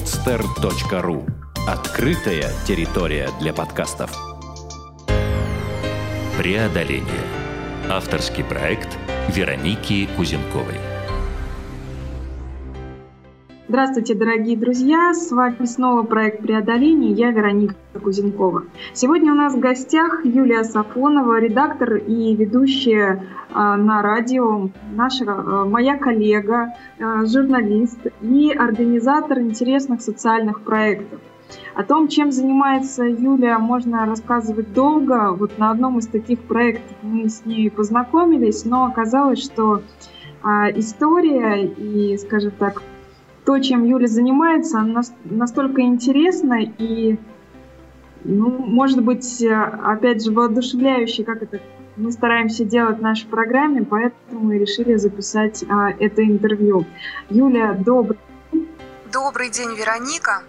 podster.ru Открытая территория для подкастов. Преодоление. Авторский проект Вероники Кузенковой. Здравствуйте, дорогие друзья! С вами снова проект «Преодоление». Я Вероника Кузенкова. Сегодня у нас в гостях Юлия Сафонова, редактор и ведущая а, на радио, наша, а, моя коллега, а, журналист и организатор интересных социальных проектов. О том, чем занимается Юлия, можно рассказывать долго. Вот на одном из таких проектов мы с ней познакомились, но оказалось, что история и, скажем так, то, чем Юля занимается, настолько интересно и, ну, может быть, опять же, воодушевляюще, как это мы стараемся делать в нашей программе, поэтому мы решили записать а, это интервью. Юля, добрый день. Добрый день, Вероника.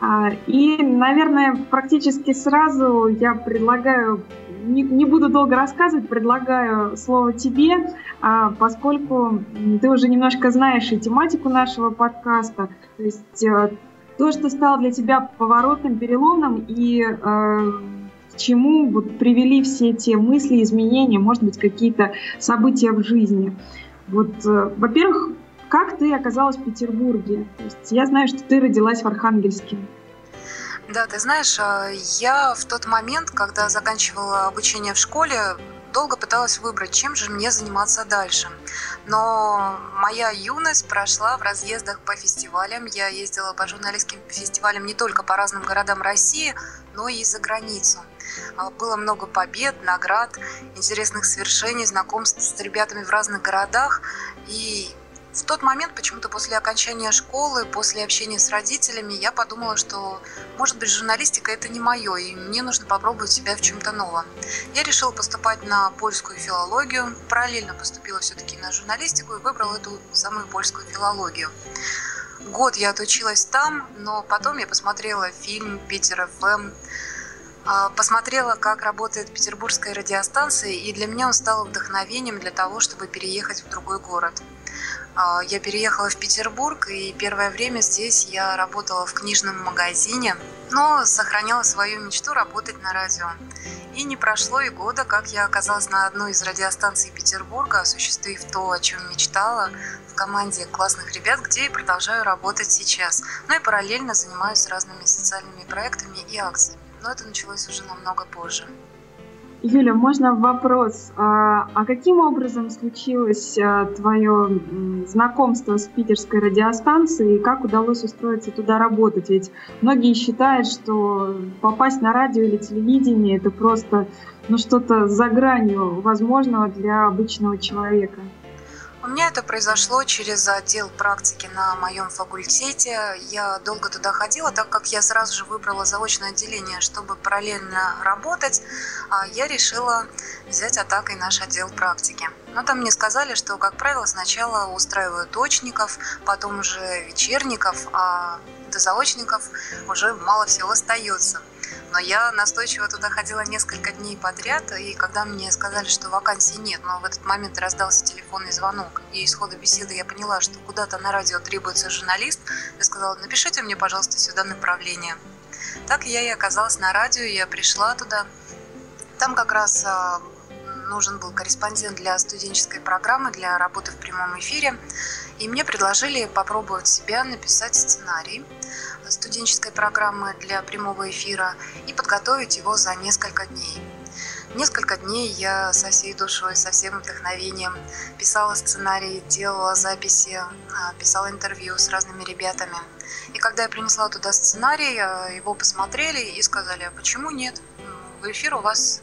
А, и, наверное, практически сразу я предлагаю, не, не буду долго рассказывать, предлагаю слово тебе, а, поскольку ты уже немножко знаешь и тематику нашего подкаста, то есть а, то, что стало для тебя поворотным, переломным и а, к чему вот привели все те мысли, изменения, может быть, какие-то события в жизни. Вот, э, во-первых, как ты оказалась в Петербурге? То есть я знаю, что ты родилась в Архангельске. Да, ты знаешь, а, я в тот момент, когда заканчивала обучение в школе, долго пыталась выбрать, чем же мне заниматься дальше. Но моя юность прошла в разъездах по фестивалям. Я ездила по журналистским фестивалям не только по разным городам России, но и за границу. А, было много побед, наград, интересных свершений, знакомств с ребятами в разных городах. И в тот момент, почему-то после окончания школы, после общения с родителями, я подумала, что, может быть, журналистика это не мое, и мне нужно попробовать себя в чем-то новом. Я решила поступать на польскую филологию, параллельно поступила все-таки на журналистику и выбрала эту самую польскую филологию. Год я отучилась там, но потом я посмотрела фильм «Питер ФМ», а, посмотрела, как работает петербургская радиостанция, и для меня он стал вдохновением для того, чтобы переехать в другой город. А, я переехала в Петербург, и первое время здесь я работала в книжном магазине, но сохраняла свою мечту работать на радио. И не прошло и года, как я оказалась на одной из радиостанций Петербурга, осуществив то, о чем мечтала, в команде классных ребят, где и продолжаю работать сейчас. Ну и параллельно занимаюсь разными социальными проектами и акциями. Но это началось уже намного позже. Юля, можно вопрос? А, а каким образом случилось а, твое знакомство с питерской радиостанцией и как удалось устроиться туда работать? Ведь многие считают, что попасть на радио или телевидение это просто ну, что-то за гранью возможного для обычного человека. У меня это произошло через отдел практики на моем факультете. Я долго туда ходила, так как я сразу же выбрала заочное отделение, чтобы параллельно работать, а я решила взять атакой наш отдел практики. Но там мне сказали, что, как правило, сначала устраивают точников, потом уже вечерников, а до заочников уже мало всего остается. Но я настойчиво туда ходила несколько дней подряд, и когда мне сказали, что вакансий нет, но в этот момент раздался телефонный звонок, и из хода беседы я поняла, что куда-то на радио требуется журналист, я сказала, напишите мне, пожалуйста, сюда направление. Так я и оказалась на радио, я пришла туда. Там как раз а, нужен был корреспондент для студенческой программы, для работы в прямом эфире. И мне предложили попробовать себя написать сценарий студенческой программы для прямого эфира и подготовить его за несколько дней. Несколько дней я со всей душой, со всем вдохновением писала сценарий, делала записи, а, писала интервью с разными ребятами. И когда я принесла туда сценарий, а, его посмотрели и сказали, а почему нет? В эфир у вас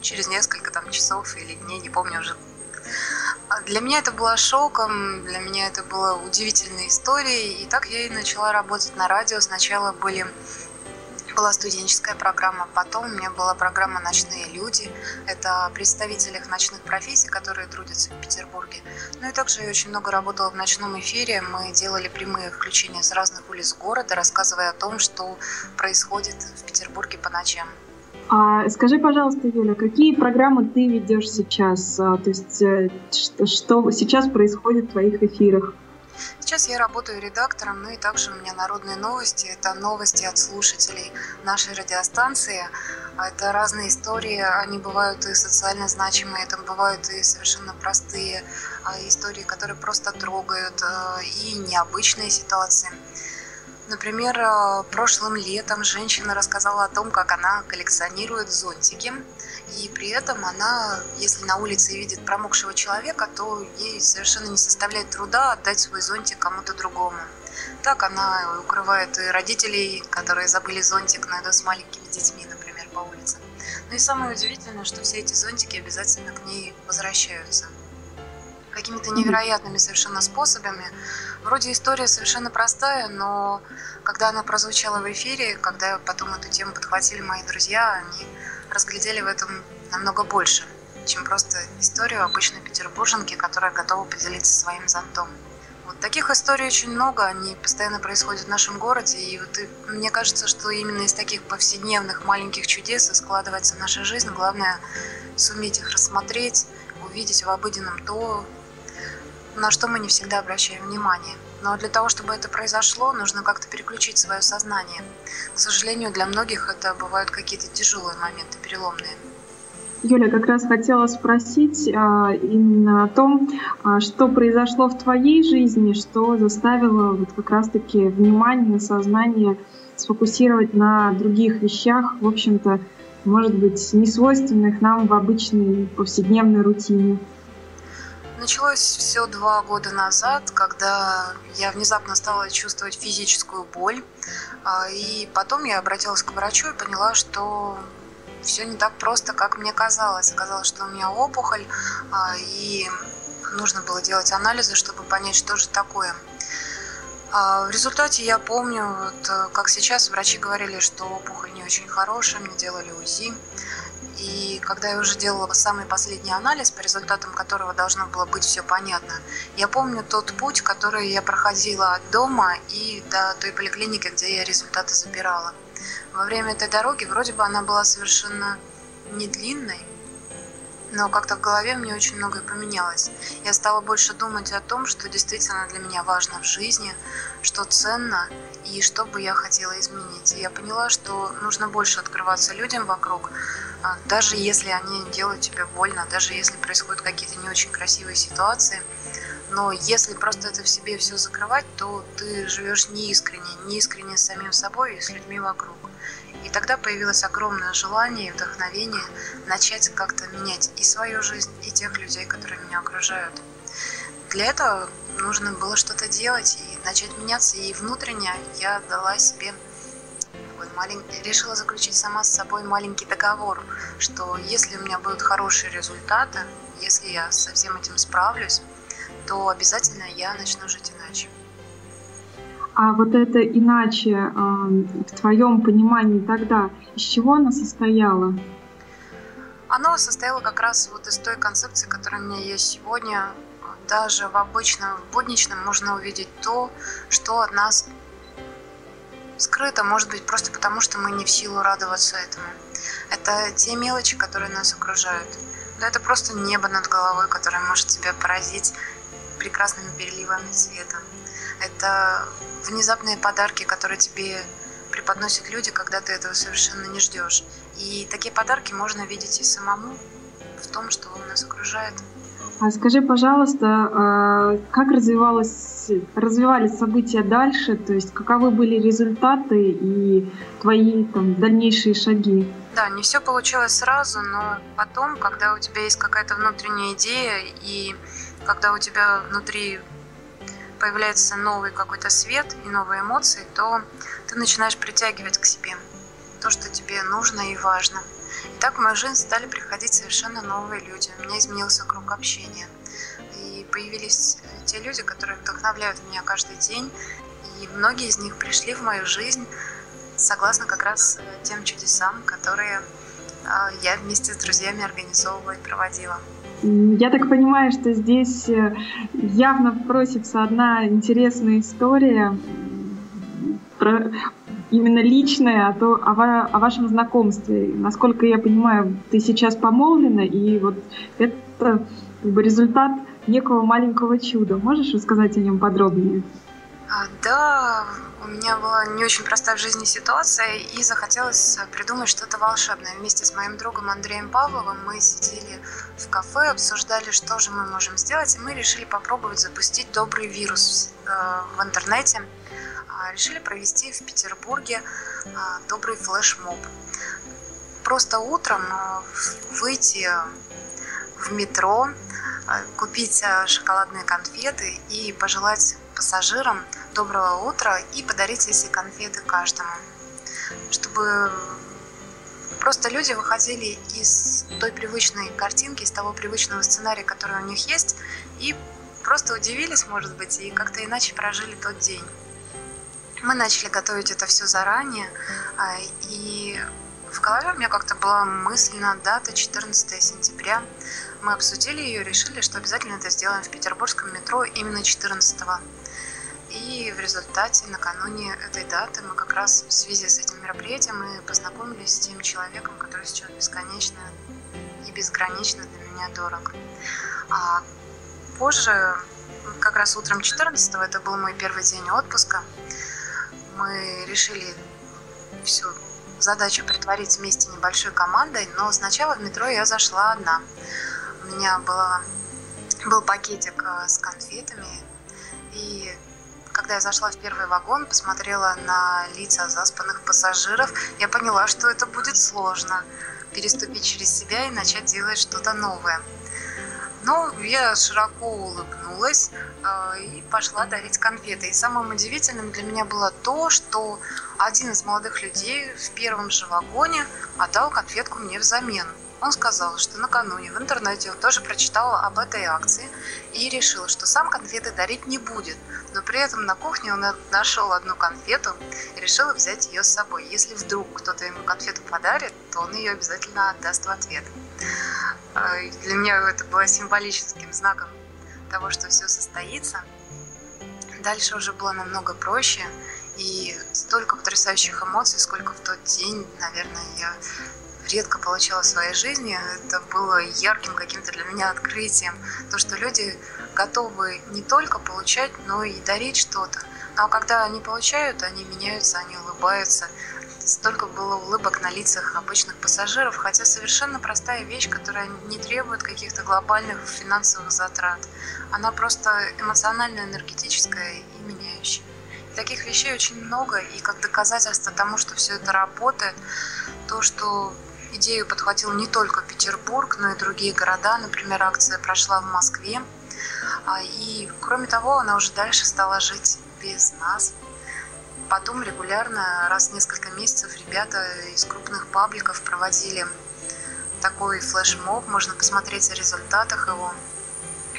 через несколько там часов или дней, не помню уже. А для меня это было шоком, для меня это было удивительной историей, и так я и начала работать на радио. Сначала были была студенческая программа, потом у меня была программа «Ночные люди». Это о представителях ночных профессий, которые трудятся в Петербурге. Ну и также я очень много работала в ночном эфире. Мы делали прямые включения с разных улиц города, рассказывая о том, что происходит в Петербурге по ночам. А скажи, пожалуйста, Юля, какие программы ты ведешь сейчас? А, то есть, э, что, что сейчас происходит в твоих эфирах? Сейчас я работаю редактором, ну и также у меня народные новости. Это новости от слушателей нашей радиостанции. Это разные истории, они бывают и социально значимые, это бывают и совершенно простые а, истории, которые просто трогают, а, и необычные ситуации. Например, а, прошлым летом женщина рассказала о том, как она коллекционирует зонтики. И при этом она, если на улице видит промокшего человека, то ей совершенно не составляет труда отдать свой зонтик кому-то другому. Так она укрывает и родителей, которые забыли зонтик, найдут с маленькими детьми, например по улице. Ну и самое удивительное, что все эти зонтики обязательно к ней возвращаются. Какими-то невероятными совершенно способами. Вроде история совершенно простая, но когда она прозвучала в эфире, когда потом эту тему подхватили мои друзья, они разглядели в этом намного больше, чем просто историю обычной петербурженки, которая готова поделиться своим зонтом. Вот таких историй очень много, они постоянно происходят в нашем городе, и вот и, мне кажется, что именно из таких повседневных маленьких чудес и складывается наша жизнь. Главное суметь их рассмотреть, увидеть в обыденном то, на что мы не всегда обращаем внимание. Но для того, чтобы это произошло, нужно как-то переключить свое сознание. К сожалению, для многих это бывают какие-то тяжелые моменты, переломные. Юля, как раз хотела спросить а, именно о том, а, что произошло в твоей жизни, что заставило вот как раз-таки внимание, сознание сфокусировать на других вещах, в общем-то, может быть, не свойственных нам в обычной повседневной рутине. Началось все два года назад, когда я внезапно стала чувствовать физическую боль. А, и потом я обратилась к врачу и поняла, что все не так просто, как мне казалось. Казалось, что у меня опухоль, а, и нужно было делать анализы, чтобы понять, что же такое. А, в результате я помню, вот, э, как сейчас врачи говорили, что опухоль не очень хорошая, мне делали УЗИ. И когда я уже делала самый последний анализ, по результатам которого должно было быть все понятно, я помню тот путь, который я проходила от дома и до той поликлиники, где я результаты забирала. Во время этой дороги вроде бы она была совершенно не длинной, но как-то в голове мне очень многое поменялось. Я стала больше думать о том, что действительно для меня важно в жизни, что ценно и что бы я хотела изменить. Я поняла, что нужно больше открываться людям вокруг, а, даже если они делают тебе больно, даже если происходят какие-то не очень красивые ситуации. Но если просто это в себе все закрывать, то ты живешь неискренне, неискренне с самим собой и с людьми вокруг. И тогда появилось огромное желание и вдохновение начать как-то менять и свою жизнь, и тех людей, которые меня окружают. Для этого нужно было что-то делать и начать меняться. И внутренне я дала себе такой маленький, решила заключить сама с собой маленький договор, что если у меня будут хорошие результаты, если я со всем этим справлюсь, то обязательно я начну жить иначе. А вот это иначе в твоем понимании тогда, из чего оно состояло? Оно состояло как раз вот из той концепции, которая у меня есть сегодня. Даже в обычном, в будничном можно увидеть то, что от нас скрыто, может быть, просто потому, что мы не в силу радоваться этому. Это те мелочи, которые нас окружают. Да это просто небо над головой, которое может тебя поразить прекрасными переливами цвета. Это внезапные подарки, которые тебе преподносят люди, когда ты этого совершенно не ждешь. И такие подарки можно видеть и самому в том, что нас окружает. А скажи, пожалуйста, а, как развивалось, развивались события дальше? То есть каковы были результаты и твои там, дальнейшие шаги? Да, не все получилось сразу, но потом, когда у тебя есть какая-то внутренняя идея и когда у тебя внутри появляется новый какой-то свет и новые эмоции, то ты начинаешь притягивать к себе то, что тебе нужно и важно. И так в мою жизнь стали приходить совершенно новые люди. У меня изменился круг общения. И появились те люди, которые вдохновляют меня каждый день. И многие из них пришли в мою жизнь согласно как раз тем чудесам, которые а, я вместе с друзьями организовывала и проводила. Я так понимаю, что здесь э, явно просится одна интересная история, про, именно личная, а то о, о вашем знакомстве. Насколько я понимаю, ты сейчас помолвлена, и вот это как бы результат некого маленького чуда. Можешь рассказать о нем подробнее? А, да, у меня была не очень простая в жизни ситуация, и захотелось придумать что-то волшебное. Вместе с моим другом Андреем Павловым мы сидели в кафе, обсуждали, что же мы можем сделать, и мы решили попробовать запустить добрый вирус э, в интернете. А, решили провести в Петербурге а, добрый флешмоб. Просто утром выйти в метро, купить шоколадные конфеты и пожелать пассажирам доброго утра и подарить эти конфеты каждому. Чтобы просто люди выходили из той привычной картинки, из того привычного сценария, который у них есть, и просто удивились, может быть, и как-то иначе прожили тот день. Мы начали готовить это все заранее, а, и в голове у меня как-то была мысленно дата 14 сентября. Мы обсудили ее, решили, что обязательно это сделаем в петербургском метро именно 14 -го. И в результате накануне этой даты мы как раз в связи с этим мероприятием мы познакомились с тем человеком, который сейчас бесконечно и безгранично для меня дорог. А позже, как раз утром 14 это был мой первый день отпуска, мы решили всю задачу притворить вместе небольшой командой, но сначала в метро я зашла одна. У меня была, был пакетик э, с конфетами, и когда я зашла в первый вагон, посмотрела на лица заспанных пассажиров, я поняла, что это будет сложно переступить через себя и начать делать что-то новое. Но я широко улыбнулась э, и пошла дарить конфеты. И самым удивительным для меня было то, что один из молодых людей в первом же вагоне отдал конфетку мне взамен. Он сказал, что накануне в интернете он тоже прочитал об этой акции и решил, что сам конфеты дарить не будет, но при этом на кухне он нашел одну конфету и решил взять ее с собой. Если вдруг кто-то ему конфету подарит, то он ее обязательно отдаст в ответ. А, для меня это было символическим знаком того, что все состоится. Дальше уже было намного проще, и столько потрясающих эмоций, сколько в тот день, наверное, я редко получала в своей жизни. Это было ярким каким-то для меня открытием. То, что люди готовы не только получать, но и дарить что-то. Но когда они получают, они меняются, они улыбаются. Столько было улыбок на лицах обычных пассажиров, хотя совершенно простая вещь, которая не требует каких-то глобальных финансовых затрат. Она просто эмоционально-энергетическая и меняющая. таких вещей очень много, и как доказательство тому, что все это работает, то, что Идею подхватил не только Петербург, но и другие города. Например, акция прошла в Москве. А, и, кроме того, она уже дальше стала жить без нас. Потом регулярно, раз в несколько месяцев, ребята из крупных пабликов проводили такой флешмоб. Можно посмотреть о результатах его.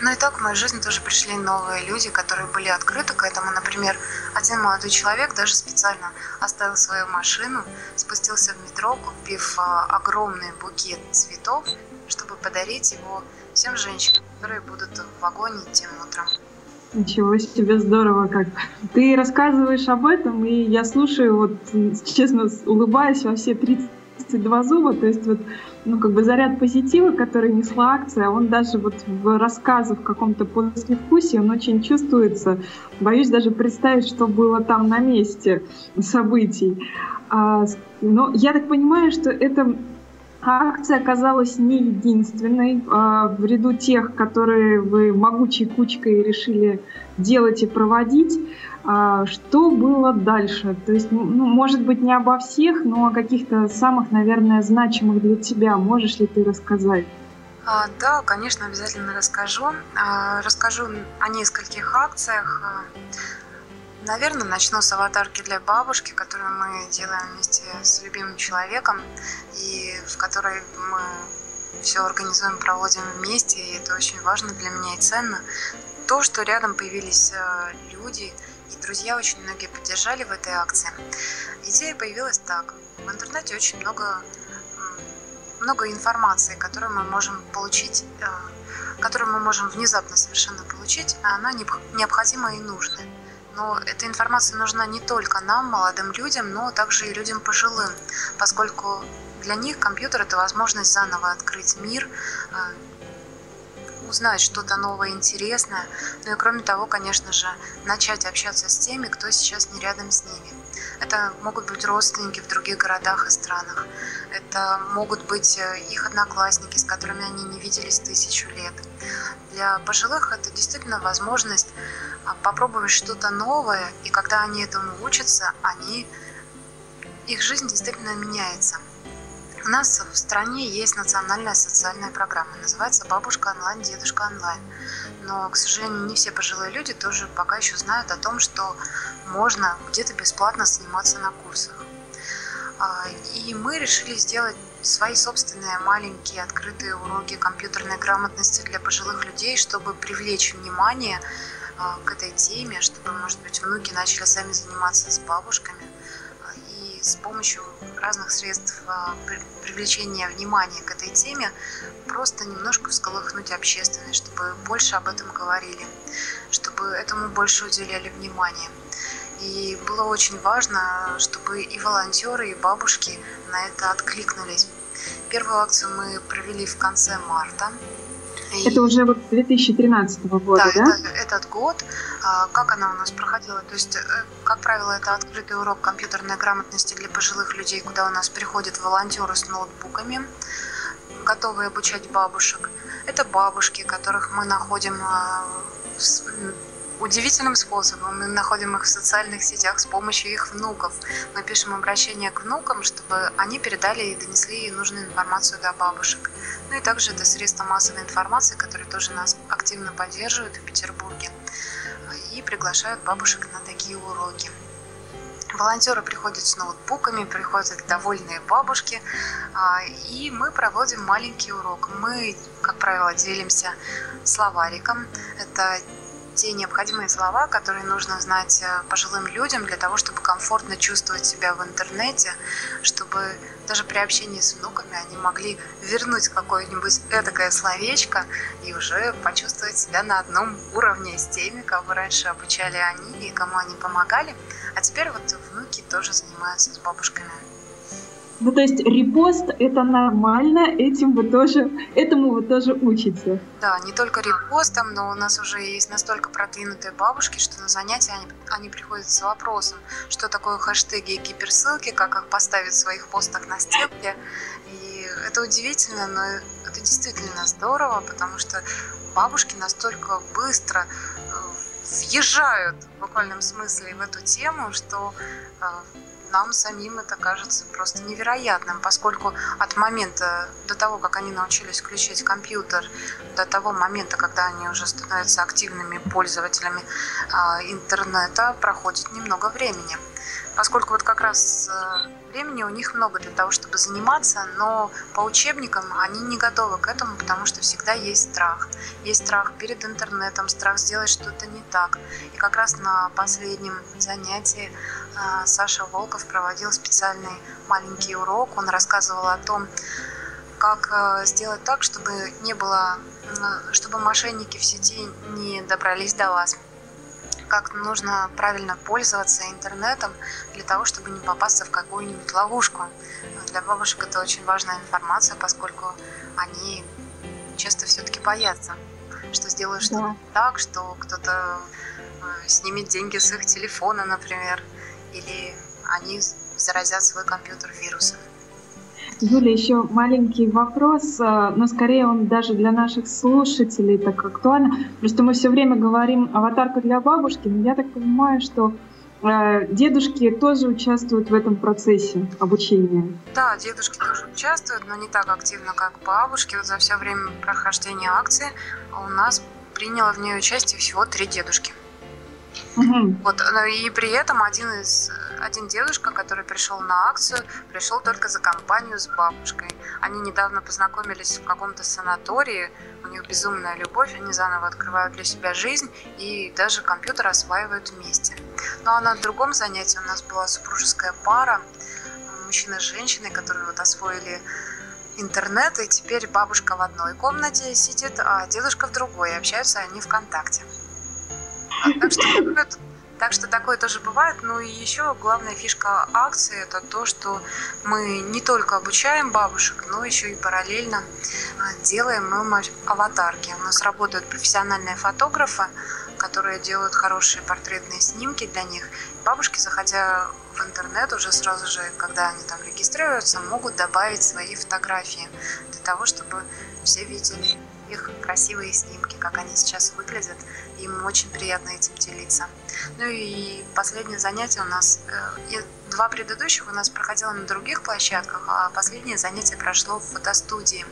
Но и так в мою жизнь тоже пришли новые люди, которые были открыты к этому. Например, один молодой человек даже специально оставил свою машину, спустился в метро, купив а, огромный букет цветов, чтобы подарить его всем женщинам, которые будут в вагоне тем утром. Ничего себе, здорово как. Ты рассказываешь об этом, и я слушаю, вот, честно, улыбаясь во все 32 зуба, то есть вот ну, как бы заряд позитива, который несла акция, он даже вот в рассказе в каком-то послевкусии, он очень чувствуется. Боюсь даже представить, что было там на месте событий. А, но я так понимаю, что это акция оказалась не единственной а, в ряду тех, которые вы могучей кучкой решили делать и проводить. А, что было дальше? То есть, ну, может быть, не обо всех, но о каких-то самых, наверное, значимых для тебя. Можешь ли ты рассказать? А, да, конечно, обязательно расскажу. А, расскажу о нескольких акциях. Наверное, начну с аватарки для бабушки, которую мы делаем вместе с любимым человеком, и в которой мы все организуем, проводим вместе, и это очень важно для меня и ценно. То, что рядом появились люди, и друзья очень многие поддержали в этой акции. Идея появилась так. В интернете очень много, много информации, которую мы можем получить, э, которую мы можем внезапно совершенно получить, а она необходима и нужна. Но эта информация нужна не только нам, молодым людям, но также и людям пожилым, поскольку для них компьютер – это возможность заново открыть мир, э, узнать что-то новое, интересное. Ну и кроме того, конечно же, начать общаться с теми, кто сейчас не рядом с ними. Это могут быть родственники в других городах и странах. Это могут быть э, их одноклассники, с которыми они не виделись тысячу лет. Для пожилых это действительно возможность попробовать что-то новое, и когда они этому учатся, они, их жизнь действительно меняется. У нас в стране есть национальная социальная программа, называется «Бабушка онлайн, дедушка онлайн». Но, к сожалению, не все пожилые люди тоже пока еще знают о том, что можно где-то бесплатно заниматься на курсах. А, и мы решили сделать свои собственные маленькие открытые уроки компьютерной грамотности для пожилых людей, чтобы привлечь внимание а, к этой теме, чтобы, может быть, внуки начали сами заниматься с бабушками а, и с помощью разных средств привлечения внимания к этой теме просто немножко всколыхнуть общественность, чтобы больше об этом говорили, чтобы этому больше уделяли внимание. И было очень важно, чтобы и волонтеры, и бабушки на это откликнулись. Первую акцию мы провели в конце марта. Это уже вот 2013 года, да? Да, это, этот год. А, как она у нас проходила? То есть, э, как правило, это открытый урок компьютерной грамотности для пожилых людей, куда у нас приходят волонтеры с ноутбуками, готовые обучать бабушек. Это бабушки, которых мы находим а, удивительным способом. Мы находим их в социальных сетях с помощью их внуков. Мы пишем обращение к внукам, чтобы они передали и донесли нужную информацию до бабушек. Ну и также это средства массовой информации, которые тоже нас активно поддерживают в Петербурге и приглашают бабушек на такие уроки. Волонтеры приходят с ноутбуками, приходят довольные бабушки, а, и мы проводим маленький урок. Мы, как правило, делимся словариком. Это те необходимые слова, которые нужно знать э, пожилым людям для того, чтобы комфортно чувствовать себя в интернете, чтобы даже при общении с внуками они могли вернуть какое-нибудь этакое словечко и уже почувствовать себя на одном уровне с теми, кого раньше обучали они и кому они помогали. А теперь вот внуки тоже занимаются с бабушками. Ну, то есть репост — это нормально, этим вы тоже, этому вы тоже учите. Да, не только репостом, но у нас уже есть настолько продвинутые бабушки, что на занятия они, они приходят с вопросом, что такое хэштеги и гиперссылки, как их поставить в своих постах на стенке. И это удивительно, но это действительно здорово, потому что бабушки настолько быстро э, въезжают в буквальном смысле в эту тему, что э, нам самим это кажется просто невероятным, поскольку от момента до того, как они научились включить компьютер, до того момента, когда они уже становятся активными пользователями а, интернета, проходит немного времени. Поскольку вот как раз э, времени у них много для того, чтобы заниматься, но по учебникам они не готовы к этому, потому что всегда есть страх. Есть страх перед интернетом, страх сделать что-то не так. И как раз на последнем занятии а, Саша Волков проводил специальный маленький урок. Он рассказывал о том, как э, сделать так, чтобы не было, чтобы мошенники в сети не добрались до вас. Как нужно правильно пользоваться интернетом для того, чтобы не попасться в какую-нибудь ловушку. Для бабушек это очень важная информация, поскольку они часто все-таки боятся, что сделают что-то да. так, что кто-то э, снимет деньги с их телефона, например или они заразят свой компьютер вирусом. Юля, еще маленький вопрос, э, но скорее он даже для наших слушателей так актуально. Просто мы все время говорим аватарка для бабушки, но я так понимаю, что э, дедушки тоже участвуют в этом процессе обучения. Да, дедушки тоже участвуют, но не так активно, как бабушки. Вот за все время прохождения акции у нас приняло в ней участие всего три дедушки. Угу. Вот, и при этом один из один дедушка, который пришел на акцию, пришел только за компанию с бабушкой. Они недавно познакомились в каком-то санатории, у них безумная любовь, они заново открывают для себя жизнь и даже компьютер осваивают вместе. Ну а на другом занятии у нас была супружеская пара, мужчина с женщиной, которые вот освоили интернет, и теперь бабушка в одной комнате сидит, а дедушка в другой, и общаются они ВКонтакте. Так что Так что такое тоже бывает. Ну и еще главная фишка акции – это то, что мы не только обучаем бабушек, но еще и параллельно а, делаем им аватарки. У нас работают профессиональные фотографы, которые делают хорошие портретные снимки для них. Бабушки, заходя в интернет уже сразу же, когда они там регистрируются, могут добавить свои фотографии для того, чтобы все видели их красивые снимки, как они сейчас выглядят. Им очень приятно этим делиться. Ну и последнее занятие у нас, э, два предыдущих у нас проходило на других площадках, а последнее занятие прошло в фотостудии.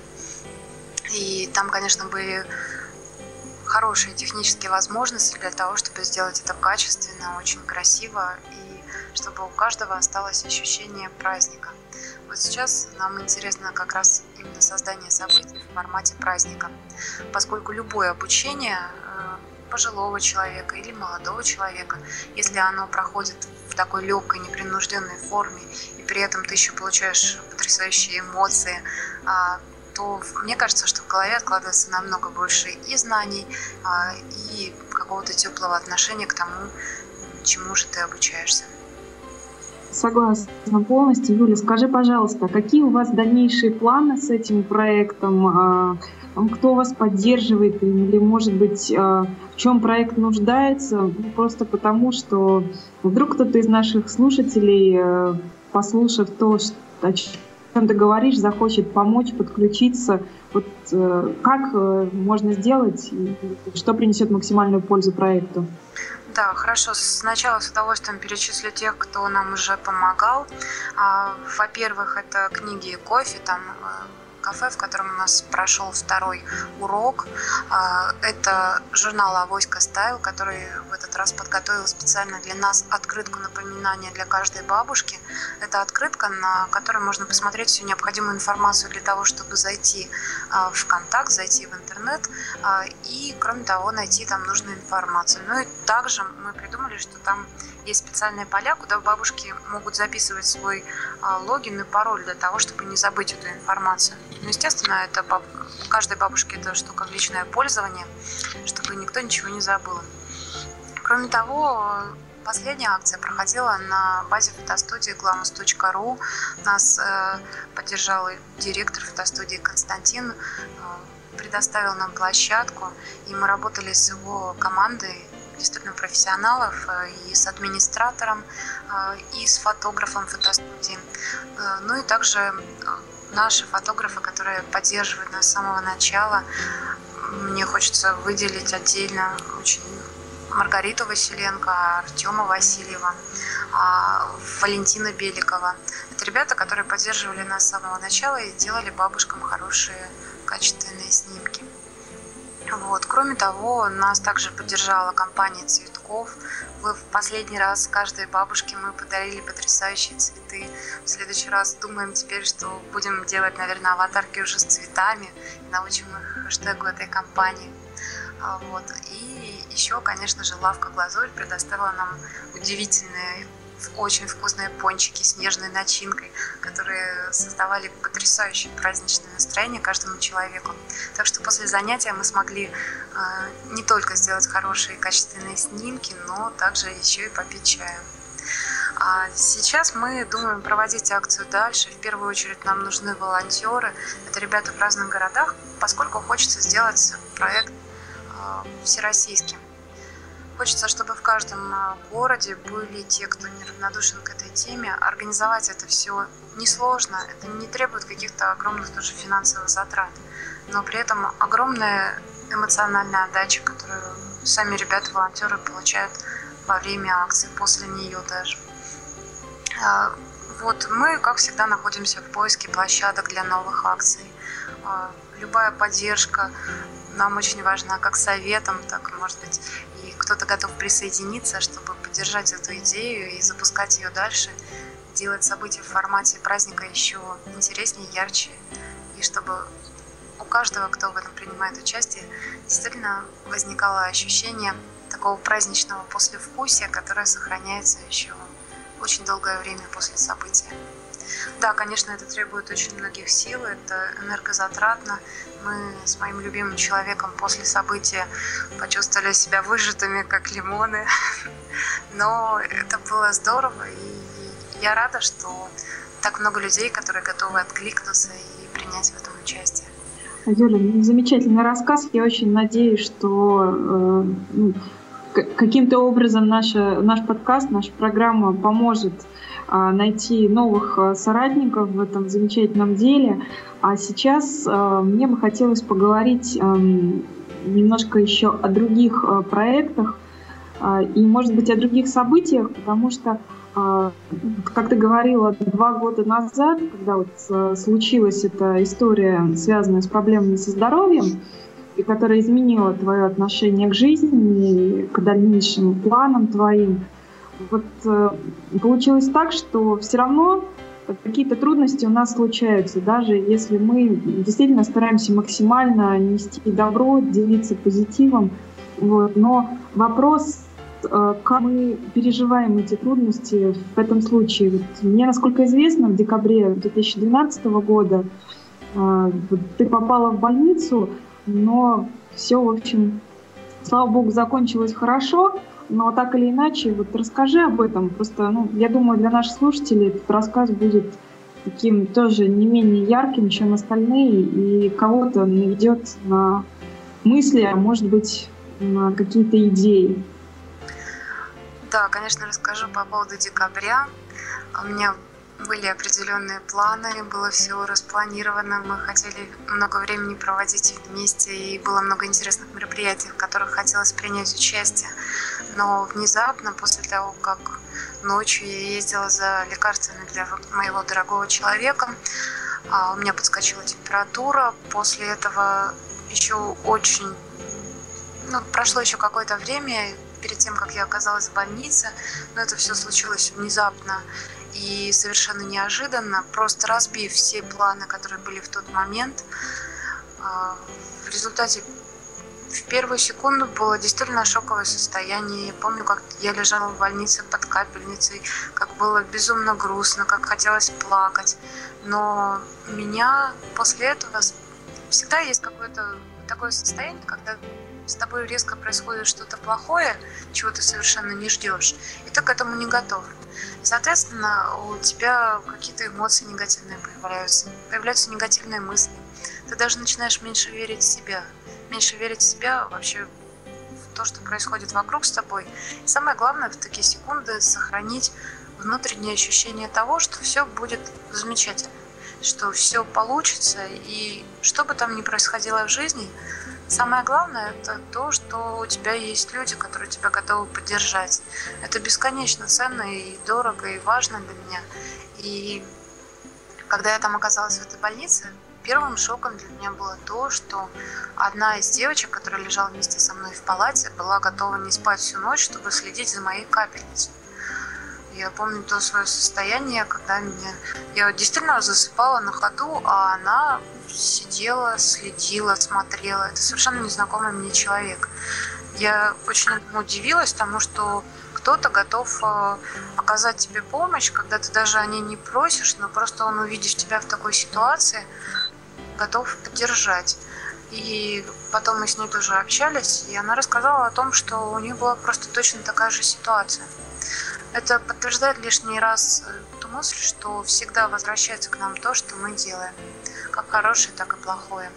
И там, конечно, были хорошие технические возможности для того, чтобы сделать это качественно, очень красиво и чтобы у каждого осталось ощущение праздника. Вот сейчас нам интересно как раз именно создание событий в формате праздника, поскольку любое обучение э, пожилого человека или молодого человека, если оно проходит в такой легкой, непринужденной форме, и при этом ты еще получаешь потрясающие эмоции, а, то мне кажется, что в голове откладывается намного больше и знаний, а, и какого-то теплого отношения к тому, чему же ты обучаешься. Согласна полностью. Юля, скажи, пожалуйста, какие у вас дальнейшие планы с этим проектом? А, кто вас поддерживает? Или, может быть, а, в чем проект нуждается? Просто потому, что вдруг кто-то из наших слушателей, послушав то, о чем ты говоришь, захочет помочь, подключиться. Вот э, как э, можно сделать что принесет максимальную пользу проекту? Да, хорошо. Сначала с удовольствием перечислю тех, кто нам уже помогал. А, во-первых, это книги и кофе, там э, кафе, в котором у нас прошел второй урок. А, это журнал «Авоська Стайл», который в этот раз подготовил специально для нас открытку напоминания для каждой бабушки. Это открытка, на которой можно посмотреть всю необходимую информацию для того, чтобы зайти а, в контакт, зайти в интернет а, и, кроме того, найти там нужную информацию. Ну и также мы придумали, что там есть специальные поля, куда бабушки могут записывать свой логин и пароль для того, чтобы не забыть эту информацию. Ну, естественно, это баб... каждой бабушке это штука в личное пользование, чтобы никто ничего не забыл. Кроме того, последняя акция проходила на базе фотостудии glamus.ru. Нас э, поддержал директор фотостудии Константин, э, предоставил нам площадку, и мы работали с его командой действительно профессионалов, э, и с администратором, э, и с фотографом фотостудии. Э, ну и также наши фотографы, которые поддерживают нас с самого начала. Мне хочется выделить отдельно очень Маргариту Василенко, Артема Васильева, а, Валентина Беликова. Это ребята, которые поддерживали нас с самого начала и делали бабушкам хорошие качественные снимки. Вот. Кроме того, нас также поддержала компания цветков. В последний раз каждой бабушке мы подарили потрясающие цветы. В следующий раз думаем теперь, что будем делать, наверное, аватарки уже с цветами. Научим их хэштегу этой компании. А, вот. И еще, конечно же, лавка Глазурь предоставила нам удивительные очень вкусные пончики с нежной начинкой, которые создавали потрясающее праздничное настроение каждому человеку. Так что после занятия мы смогли э, не только сделать хорошие качественные снимки, но также еще и попить чаю. А сейчас мы думаем проводить акцию дальше. В первую очередь нам нужны волонтеры. Это ребята в разных городах, поскольку хочется сделать проект э, всероссийским. Хочется, чтобы в каждом а, городе были те, кто неравнодушен к этой теме. Организовать это все несложно, это не требует каких-то огромных тоже финансовых затрат, но при этом огромная эмоциональная отдача, которую сами ребята-волонтеры получают во время акции, после нее даже. А, вот мы, как всегда, находимся в поиске площадок для новых акций. А, любая поддержка нам очень важна как советом, так, может быть, кто-то готов присоединиться, чтобы поддержать эту идею и запускать ее дальше, делать события в формате праздника еще интереснее, ярче, и чтобы у каждого, кто в этом принимает участие, действительно возникало ощущение такого праздничного послевкусия, которое сохраняется еще очень долгое время после события. Да, конечно, это требует очень многих сил, это энергозатратно. Мы с моим любимым человеком после события почувствовали себя выжатыми, как лимоны. Но это было здорово, и я рада, что так много людей, которые готовы откликнуться и принять в этом участие. Юля, замечательный рассказ. Я очень надеюсь, что э, ну, каким-то образом наша, наш подкаст, наша программа поможет найти новых а, соратников в этом замечательном деле. А сейчас а, мне бы хотелось поговорить немножко еще о других проектах и, может быть, о других событиях, потому что, как ты говорила, два года назад, когда вот случилась эта история, связанная с проблемами со здоровьем, и которая изменила твое отношение к жизни, к дальнейшим планам твоим, вот получилось так, что все равно какие-то трудности у нас случаются, даже если мы действительно стараемся максимально нести добро, делиться позитивом. Вот. Но вопрос, э, как мы переживаем эти трудности в этом случае. Вот мне, насколько известно, в декабре 2012 года э, ты попала в больницу, но все, в общем, слава богу, закончилось хорошо. Но так или иначе, вот расскажи об этом. Просто, ну, я думаю, для наших слушателей этот рассказ будет таким тоже не менее ярким, чем остальные, и кого-то наведет на мысли, а может быть, на какие-то идеи. Да, конечно, расскажу по поводу декабря. У меня были определенные планы, было все распланировано, мы хотели много времени проводить вместе, и было много интересных мероприятий, в которых хотелось принять участие. Но внезапно, после того, как ночью я ездила за лекарствами для моего дорогого человека, а, у меня подскочила температура. После этого еще очень... Ну, прошло еще какое-то время перед тем, как я оказалась в больнице, но это все случилось внезапно и совершенно неожиданно, просто разбив все планы, которые были в тот момент. А, в результате в первую секунду было действительно шоковое состояние. Я помню, как я лежала в больнице под капельницей, как было безумно грустно, как хотелось плакать. Но меня после этого всегда есть какое-то такое состояние, когда с тобой резко происходит что-то плохое, чего ты совершенно не ждешь, и ты к этому не готов. Соответственно, у тебя какие-то эмоции негативные появляются, появляются негативные мысли. Ты даже начинаешь меньше верить в себя, меньше верить в себя вообще в то, что происходит вокруг с тобой. И самое главное в такие секунды сохранить внутреннее ощущение того, что все будет замечательно, что все получится, и что бы там ни происходило в жизни, Самое главное это то, что у тебя есть люди, которые тебя готовы поддержать. Это бесконечно ценно и дорого и важно для меня. И когда я там оказалась в этой больнице, первым шоком для меня было то, что одна из девочек, которая лежала вместе со мной в палате, была готова не спать всю ночь, чтобы следить за моей капельницей. Я помню то свое состояние, когда меня... Я действительно засыпала на ходу, а она сидела, следила, смотрела. Это совершенно незнакомый мне человек. Я очень удивилась тому, что кто-то готов э, оказать тебе помощь, когда ты даже о ней не просишь, но просто он, увидев тебя в такой ситуации, готов поддержать. И потом мы с ней тоже общались, и она рассказала о том, что у нее была просто точно такая же ситуация. Это подтверждает лишний раз э, ту мысль, что всегда возвращается к нам то, что мы делаем, как хорошее, так и плохое.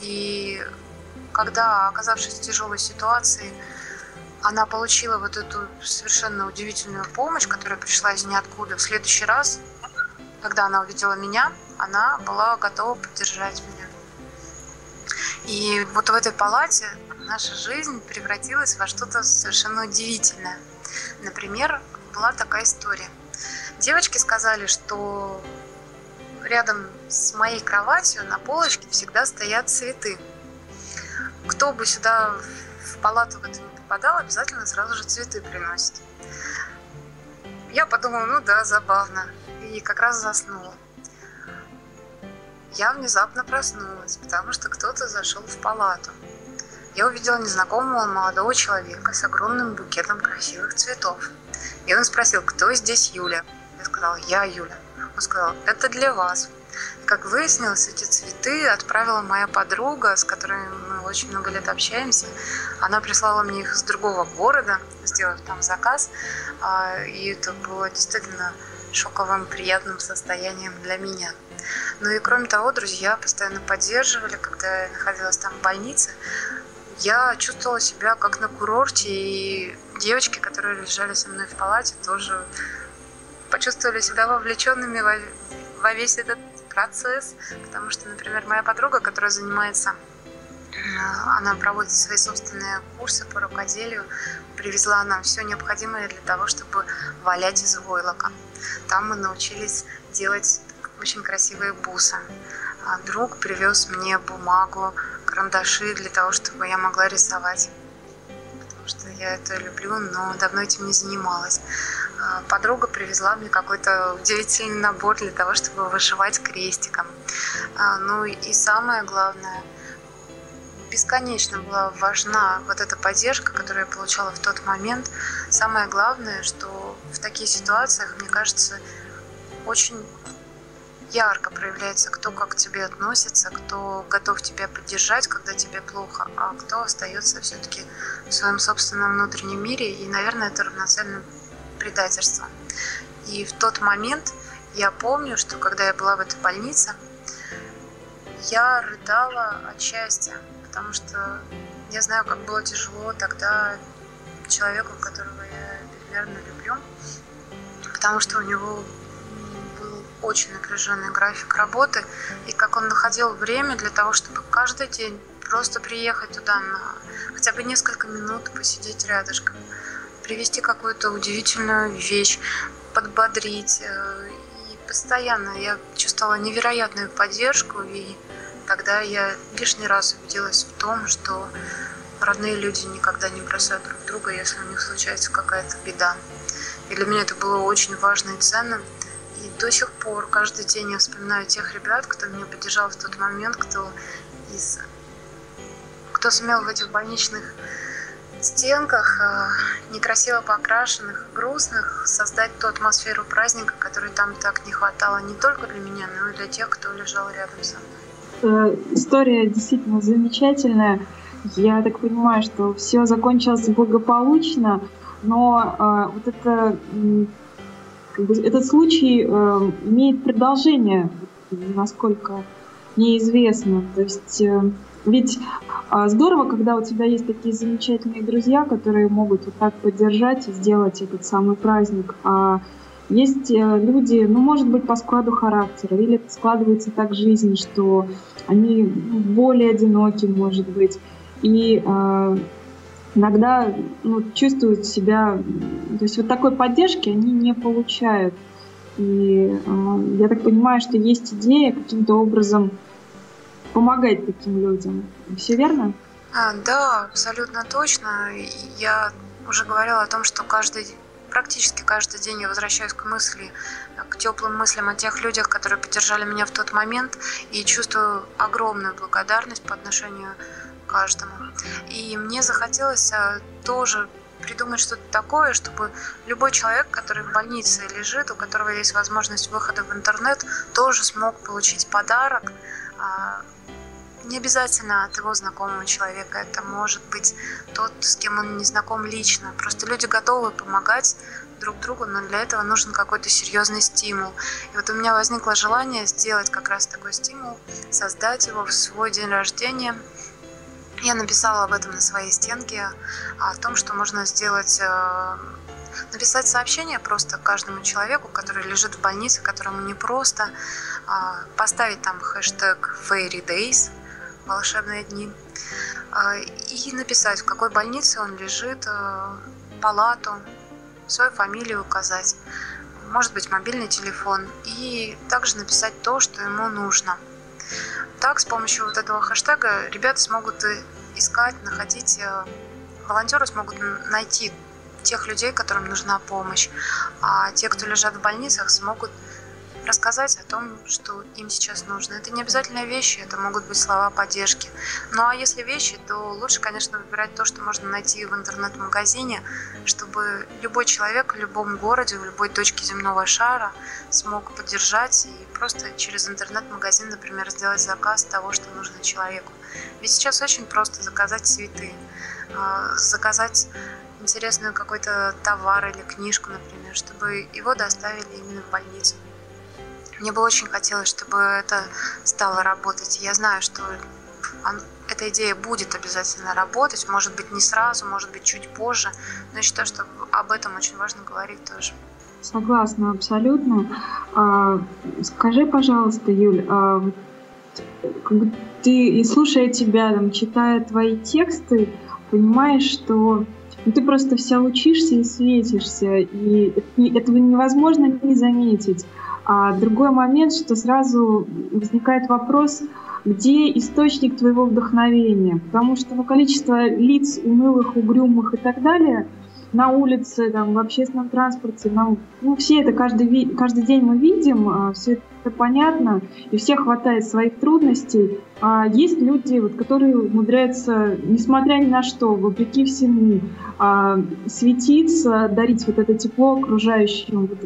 И когда, оказавшись в тяжелой ситуации, она получила вот эту совершенно удивительную помощь, которая пришла из ниоткуда. В следующий раз, когда она увидела меня, она была готова поддержать меня. И вот в этой палате наша жизнь превратилась во что-то совершенно удивительное. Например, была такая история. Девочки сказали, что рядом с моей кроватью на полочке всегда стоят цветы. Кто бы сюда в палату в это не попадал, обязательно сразу же цветы приносит. Я подумала, ну да, забавно. И как раз заснула. Я внезапно проснулась, потому что кто-то зашел в палату. Я увидела незнакомого молодого человека с огромным букетом красивых цветов. И он спросил, кто здесь Юля? Я сказала, я Юля. Он сказал, это для вас. Как выяснилось, эти цветы отправила моя подруга, с которой мы очень много лет общаемся. Она прислала мне их из другого города, сделав там заказ. А, и это было действительно шоковым, приятным состоянием для меня. Ну и кроме того, друзья постоянно поддерживали, когда я находилась там в больнице. Я чувствовала себя как на курорте, и девочки, которые лежали со мной в палате, тоже почувствовали себя вовлеченными во, во весь этот процесс, потому что, например, моя подруга, которая занимается, э, она проводит свои собственные курсы по рукоделию, привезла нам все необходимое для того, чтобы валять из войлока. Там мы научились делать очень красивые бусы. А друг привез мне бумагу, карандаши для того, чтобы я могла рисовать. Потому что я это люблю, но давно этим не занималась. А, подруга привезла мне какой-то удивительный набор для того, чтобы вышивать крестиком. А, ну и самое главное, бесконечно была важна вот эта поддержка, которую я получала в тот момент. Самое главное, что в таких ситуациях, мне кажется, очень ярко проявляется, кто как к тебе относится, кто готов тебя поддержать, когда тебе плохо, а кто остается все-таки в своем собственном внутреннем мире. И, наверное, это равноценно предательство. И в тот момент я помню, что когда я была в этой больнице, я рыдала от счастья, потому что я знаю, как было тяжело тогда человеку, которого я безмерно люблю, потому что у него очень напряженный график работы, и как он находил время для того, чтобы каждый день просто приехать туда на хотя бы несколько минут, посидеть рядышком, привести какую-то удивительную вещь, подбодрить. Э, и постоянно я чувствовала невероятную поддержку, и тогда я лишний раз убедилась в том, что родные люди никогда не бросают друг друга, если у них случается какая-то беда. И для меня это было очень важно и ценно. И до сих пор каждый день я вспоминаю тех ребят, кто меня поддержал в тот момент, кто из кто сумел в этих больничных стенках, э, некрасиво покрашенных, грустных, создать ту атмосферу праздника, которой там так не хватало не только для меня, но и для тех, кто лежал рядом со мной. Э, история действительно замечательная. Я так понимаю, что все закончилось благополучно, но э, вот это, этот случай э, имеет продолжение, насколько неизвестно. То есть э, ведь а, здорово, когда у тебя есть такие замечательные друзья, которые могут вот так поддержать и сделать этот самый праздник. А есть э, люди, ну, может быть, по складу характера, или складывается так жизнь, что они более одиноки, может быть, и э, иногда ну, чувствуют себя, то есть вот такой поддержки они не получают. И э, я так понимаю, что есть идея каким-то образом помогать таким людям. Все верно? А, да, абсолютно точно. Я уже говорила о том, что каждый практически каждый день я возвращаюсь к мысли, к теплым мыслям о тех людях, которые поддержали меня в тот момент, и чувствую огромную благодарность по отношению к каждому. И мне захотелось а, тоже придумать что-то такое, чтобы любой человек, который в больнице лежит, у которого есть возможность выхода в интернет, тоже смог получить подарок а, не обязательно от его знакомого человека, это может быть тот, с кем он не знаком лично. Просто люди готовы помогать друг другу, но для этого нужен какой-то серьезный стимул. И вот у меня возникло желание сделать как раз такой стимул, создать его в свой день рождения. Я написала об этом на своей стенке, о том, что можно сделать э, написать сообщение просто каждому человеку, который лежит в больнице, которому не просто а, поставить там хэштег Fairy Days, волшебные дни, а, и написать, в какой больнице он лежит, а, палату, свою фамилию указать, может быть мобильный телефон, и также написать то, что ему нужно. Так, с помощью вот этого хэштега ребята смогут искать, находить, э, волонтеры смогут найти тех людей, которым нужна помощь, а те, кто лежат в больницах, смогут рассказать о том, что им сейчас нужно. Это не обязательно вещи, это могут быть слова поддержки. Ну а если вещи, то лучше, конечно, выбирать то, что можно найти в интернет-магазине, чтобы любой человек в любом городе, в любой точке земного шара смог поддержать и просто через интернет-магазин, например, сделать заказ того, что нужно человеку. Ведь сейчас очень просто заказать цветы, а, заказать интересную какой-то товар или книжку, например, чтобы его доставили именно в больницу. Мне бы очень хотелось, чтобы это стало работать. Я знаю, что он, эта идея будет обязательно работать, может быть не сразу, может быть чуть позже, но я считаю, что об этом очень важно говорить тоже. Согласна абсолютно. А, скажи, пожалуйста, Юль, а, ты, и слушая тебя, там, читая твои тексты, понимаешь, что ну, ты просто вся учишься и светишься, и этого невозможно не заметить. А другой момент, что сразу возникает вопрос, где источник твоего вдохновения? Потому что ну, количество лиц унылых, угрюмых и так далее – на улице, там, в общественном транспорте. Нам, ну, все это каждый, каждый день мы видим, а, все это понятно, и всех хватает своих трудностей. А есть люди, вот, которые умудряются, несмотря ни на что, вопреки всему, а, светиться, дарить вот это тепло окружающим. Вот,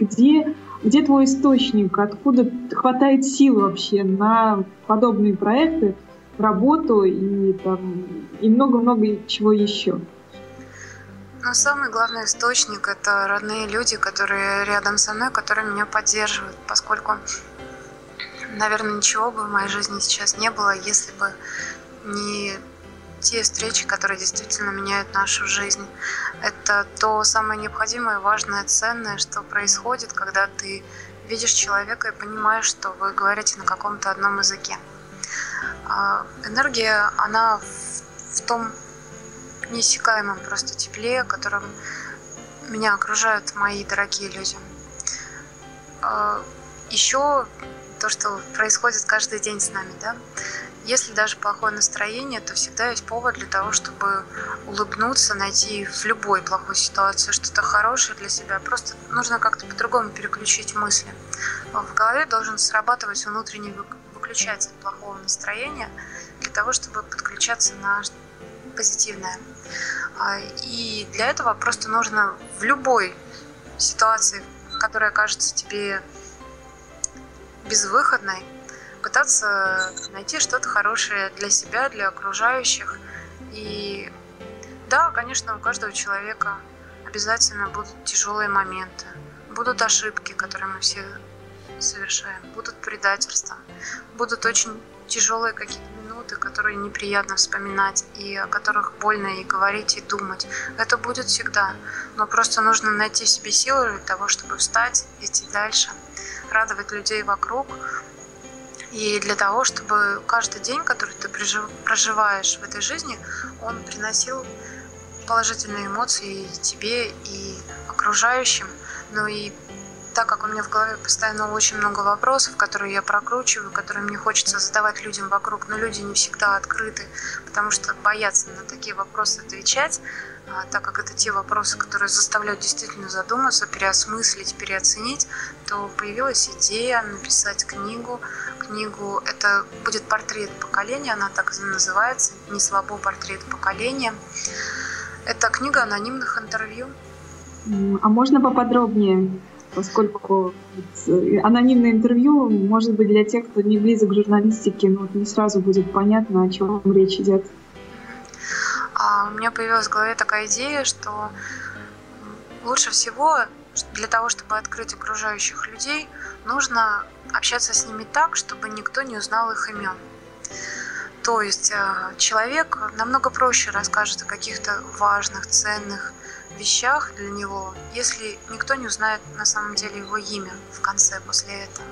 где, где твой источник? Откуда хватает сил вообще на подобные проекты, работу и там и много-много чего еще? Но самый главный источник – это родные люди, которые рядом со мной, которые меня поддерживают, поскольку, наверное, ничего бы в моей жизни сейчас не было, если бы не те встречи, которые действительно меняют нашу жизнь. Это то самое необходимое, важное, ценное, что происходит, когда ты видишь человека и понимаешь, что вы говорите на каком-то одном языке. А, энергия, она в том неиссякаемом просто тепле, которым меня окружают мои дорогие люди. А, Еще то, что происходит каждый день с нами, да. Если даже плохое настроение, то всегда есть повод для того, чтобы улыбнуться, найти в любой плохой ситуации что-то хорошее для себя. Просто нужно как-то по-другому переключить мысли. В голове должен срабатывать внутренний выключатель плохого настроения для того, чтобы подключаться на позитивное. А, и для этого просто нужно в любой ситуации, которая кажется тебе безвыходной, пытаться найти что-то хорошее для себя, для окружающих. И да, конечно, у каждого человека обязательно будут тяжелые моменты, будут ошибки, которые мы все совершаем, будут предательства, будут очень тяжелые какие-то минуты, которые неприятно вспоминать и о которых больно и говорить, и думать. Это будет всегда. Но просто нужно найти себе силы для того, чтобы встать, идти дальше, радовать людей вокруг. И для того, чтобы каждый день, который ты проживаешь в этой жизни, он приносил положительные эмоции тебе, и окружающим, но и так как у меня в голове постоянно очень много вопросов, которые я прокручиваю, которые мне хочется задавать людям вокруг, но люди не всегда открыты, потому что боятся на такие вопросы отвечать, а, так как это те вопросы, которые заставляют действительно задуматься, переосмыслить, переоценить, то появилась идея написать книгу. Книгу это будет портрет поколения, она так и называется, не слабо портрет поколения. Это книга анонимных интервью. А можно поподробнее? Поскольку анонимное интервью может быть для тех, кто не близок к журналистике, но не сразу будет понятно, о чем речь идет. А у меня появилась в голове такая идея, что лучше всего для того, чтобы открыть окружающих людей, нужно общаться с ними так, чтобы никто не узнал их имен. То есть э, человек намного проще расскажет о каких-то важных, ценных вещах для него, если никто не узнает на самом деле его имя в конце после этого.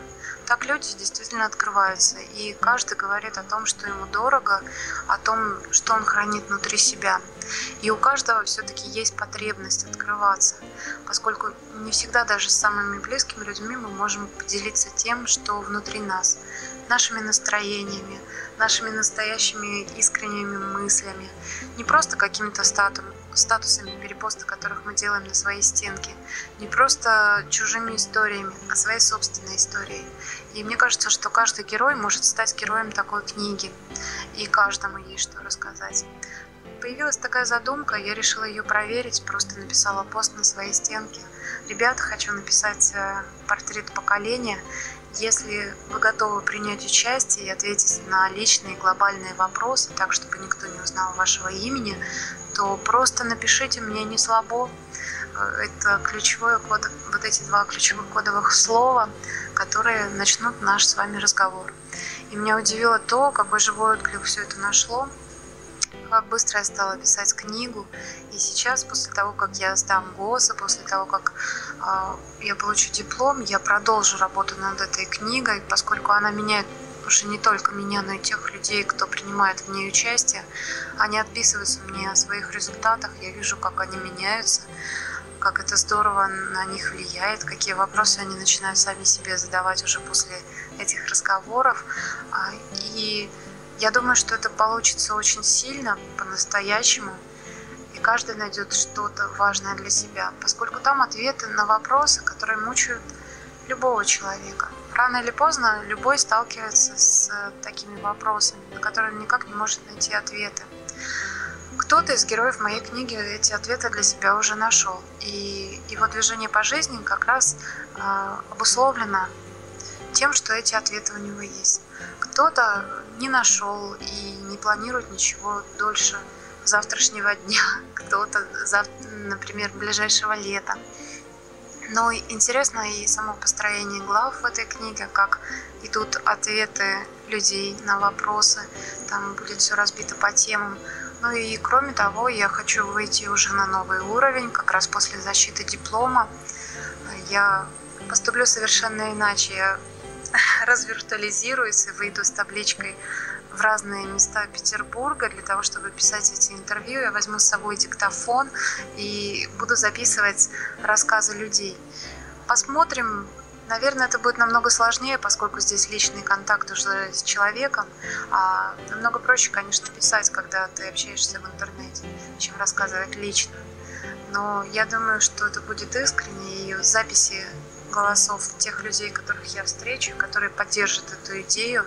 Так люди действительно открываются, и каждый говорит о том, что ему дорого, о том, что он хранит внутри себя. И у каждого все-таки есть потребность открываться, поскольку не всегда даже с самыми близкими людьми мы можем поделиться тем, что внутри нас. нашими настроениями, нашими настоящими искренними мыслями, не просто какими-то статусами, статусами перепоста, которых мы делаем на своей стенке, не просто чужими историями, а своей собственной историей. И мне кажется, что каждый герой может стать героем такой книги, и каждому есть что рассказать. Появилась такая задумка, я решила ее проверить, просто написала пост на своей стенке. Ребята, хочу написать э, портрет поколения. Если вы готовы принять участие и ответить на личные глобальные вопросы, так, чтобы никто не узнал вашего имени, то просто напишите мне не слабо. Э, это ключевое код, вот эти два ключевых кодовых слова, которые начнут наш с вами разговор. И меня удивило то, какой живой отклик все это нашло, как быстро я стала писать книгу. И сейчас, после того, как я сдам ГОСы, после того, как э, я получу диплом, я продолжу работу над этой книгой, поскольку она меняет уже не только меня, но и тех людей, кто принимает в ней участие. Они отписываются мне о своих результатах, я вижу, как они меняются, как это здорово на них влияет, какие вопросы они начинают сами себе задавать уже после этих разговоров. А, и я думаю, что это получится очень сильно, по-настоящему, и каждый найдет что-то важное для себя, поскольку там ответы на вопросы, которые мучают любого человека. Рано или поздно любой сталкивается с такими вопросами, на которые он никак не может найти ответы. Кто-то из героев моей книги эти ответы для себя уже нашел. И его движение по жизни как раз э, обусловлено тем, что эти ответы у него есть. Кто-то не нашел и не планирует ничего дольше завтрашнего дня, кто-то, например, ближайшего лета. Но интересно и само построение глав в этой книге, как идут ответы людей на вопросы, там будет все разбито по темам. Ну и кроме того, я хочу выйти уже на новый уровень, как раз после защиты диплома. Я поступлю совершенно иначе. Я развиртуализируюсь и выйду с табличкой в разные места Петербурга для того, чтобы писать эти интервью. Я возьму с собой диктофон и буду записывать рассказы людей. Посмотрим. Наверное, это будет намного сложнее, поскольку здесь личный контакт уже с человеком. А намного проще, конечно, писать, когда ты общаешься в интернете, чем рассказывать лично. Но я думаю, что это будет искренне, и записи голосов тех людей, которых я встречу, которые поддержат эту идею,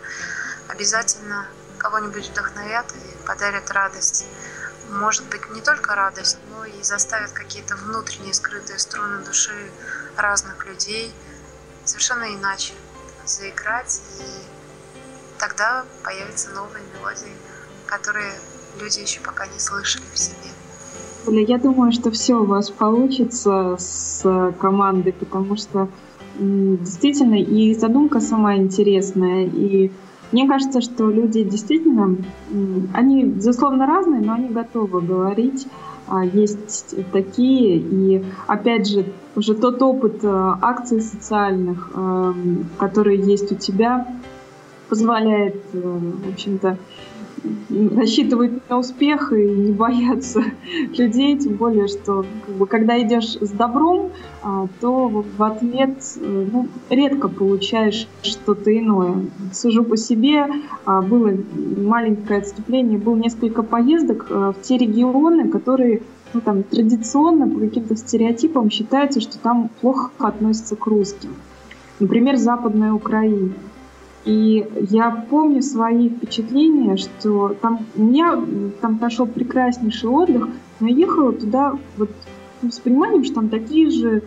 обязательно кого-нибудь вдохновят и подарят радость. Может быть, не только радость, но и заставят какие-то внутренние скрытые струны души разных людей совершенно иначе заиграть, и тогда появятся новые мелодии, которые люди еще пока не слышали в себе. Я думаю, что все у вас получится с командой, потому что действительно и задумка сама интересная, и мне кажется, что люди действительно, они, безусловно, разные, но они готовы говорить. А, есть такие, и опять же, уже тот опыт э, акций социальных, эм, которые есть у тебя, позволяет, в общем-то, рассчитывать на успех и не бояться людей, тем более, что как бы, когда идешь с добром, а, то в ответ э, ну, редко получаешь что-то иное. Сужу по себе, а, было маленькое отступление, было несколько поездок э, в те регионы, которые ну, там, традиционно по каким-то стереотипам считается, что там плохо относятся к русским. Например, Западная Украина. И я помню свои впечатления, что там у меня там прошел прекраснейший отдых, но я ехала туда вот ну, с пониманием, что там такие же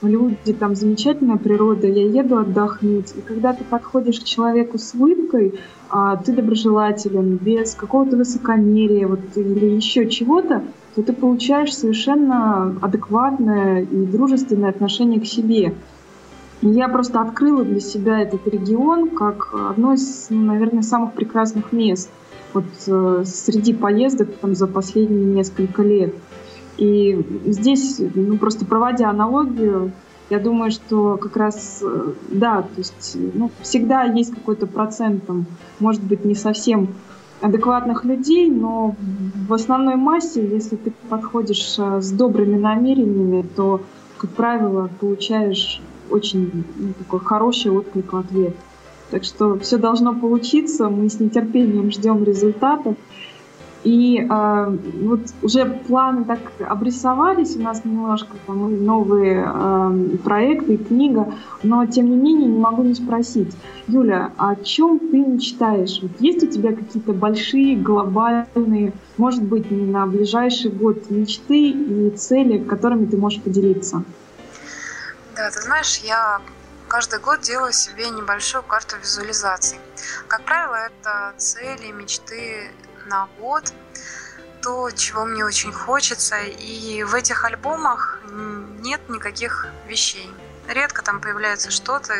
люди, там замечательная природа, я еду отдохнуть. И когда ты подходишь к человеку с улыбкой, а ты доброжелателен, без какого-то высокомерия вот, или еще чего-то, то ты получаешь совершенно адекватное и дружественное отношение к себе. Я просто открыла для себя этот регион как одно из, ну, наверное, самых прекрасных мест вот э, среди поездок там, за последние несколько лет. И здесь, ну, просто проводя аналогию, я думаю, что как раз, э, да, то есть, ну, всегда есть какой-то процент, там, может быть, не совсем адекватных людей, но в основной массе, если ты подходишь э, с добрыми намерениями, то, как правило, получаешь очень ну, такой хороший отклик в ответ. Так что все должно получиться. Мы с нетерпением ждем результатов. И э, вот уже планы так обрисовались у нас немножко, там новые э, проекты, и книга, но тем не менее не могу не спросить. Юля, о чем ты мечтаешь? Вот есть у тебя какие-то большие, глобальные, может быть, на ближайший год мечты и цели, которыми ты можешь поделиться? Да, ты знаешь, я каждый год делаю себе небольшую карту визуализаций. Как правило, это цели, мечты на год, то, чего мне очень хочется. И в этих альбомах нет никаких вещей. Редко там появляется что-то